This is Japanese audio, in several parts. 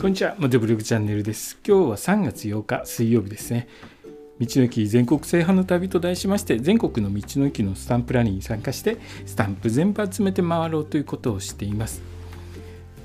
こんにちは、モテブログチャンネルです。今日は3月8日水曜日ですね。道の駅全国制覇の旅と題しまして、全国の道の駅のスタンプラリーに参加して、スタンプ全部集めて回ろうということをしています。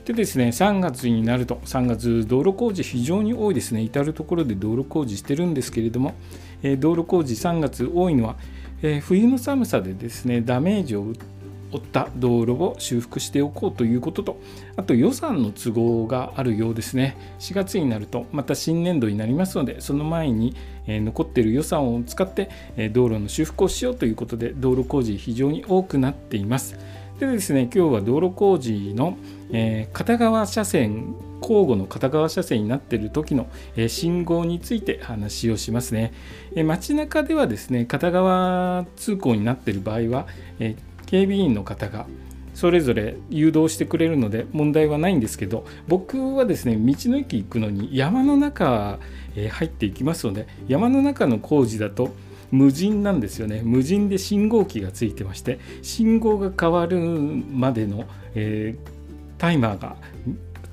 でですね、3月になると、3月道路工事非常に多いですね。至る所で道路工事してるんですけれども、え道路工事3月多いのは、え冬の寒さでですね、ダメージを負って負った道路を修復しておこうということとあと予算の都合があるようですね。4月になるとまた新年度になりますのでその前に、残っている予算を使って、道路の修復をしようということで道路工事非常に多くなっています。でですね今日は道路工事の、え、片側車線交互の片側車線になっている時の、え、信号について話をしますね、え、街中ではですね片側通行になっている場合は、警備員の方がそれぞれ誘導してくれるので問題はないんですけど僕はですね道の駅行くのに山の中へ入っていきますので山の中の工事だと無人なんですよね。無人で信号機がついてまして信号が変わるまでの、えー、タイマーが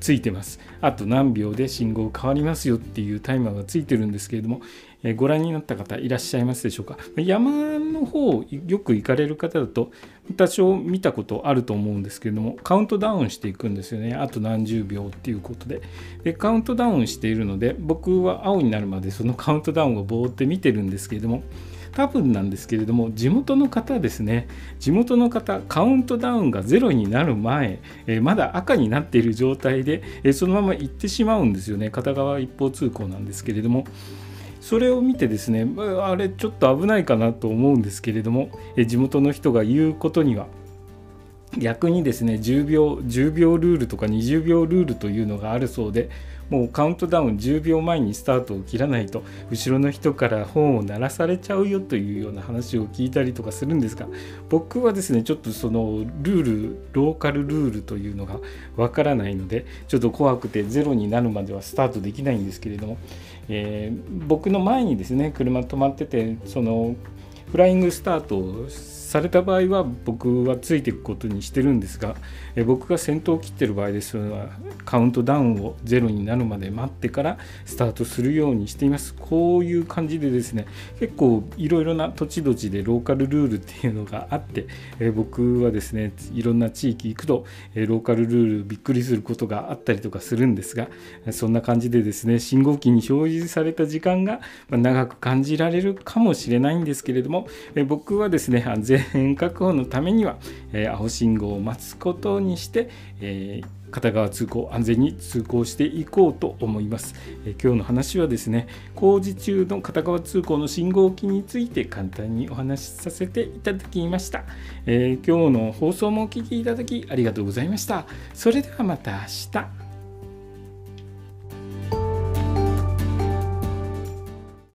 ついてます。あと何秒で信号変わりますよっていうタイマーがついてるんですけれどもえご覧になった方いらっしゃいますでしょうか。山の方よく行かれる方だと多少見たことあると思うんですけれどもカウントダウンしていくんですよね。あと何十秒っていうことで。でカウントダウンしているので僕は青になるまでそのカウントダウンをぼーって見てるんですけれども多分なんですけれども地元の方ですね。地元の方カウントダウンがゼロになる前、えまだ赤になっている状態で、えそのまま行ってしまうんですよね。片側一方通行なんですけれども。それを見てですねあれちょっと危ないかなと思うんですけれども地元の人が言うことには逆にですね10秒10秒ルールとか20秒ルールというのがあるそうでもうカウントダウン10秒前にスタートを切らないと後ろの人から本を鳴らされちゃうよというような話を聞いたりとかするんですが僕はですねちょっとそのルールローカルルールというのがわからないのでちょっと怖くてゼロになるまではスタートできないんですけれども、えー、僕の前にですね車止まっててそのフライングスタートをされた場合は僕はついていくことにしてるんですが、え僕が先頭を切ってる場合です。はカウントダウンをゼロになるまで待ってからスタートするようにしています。こういう感じでですね結構いろいろな土地土地でローカルルールっていうのがあって、え僕はですねいろんな地域行くと、えローカルルールびっくりすることがあったりとかするんですがそんな感じでですね信号機に表示された時間が長く感じられるかもしれないんですけれども、え僕はですね安全全確保のためには、えー、青信号を待つことにして、えー、片側通行安全に通行していこうと思います、え、今日の話はですね工事中の片側通行の信号機について簡単にお話しさせていただきました、え今日の放送もお聴きいただきありがとうございました。それではまた明日。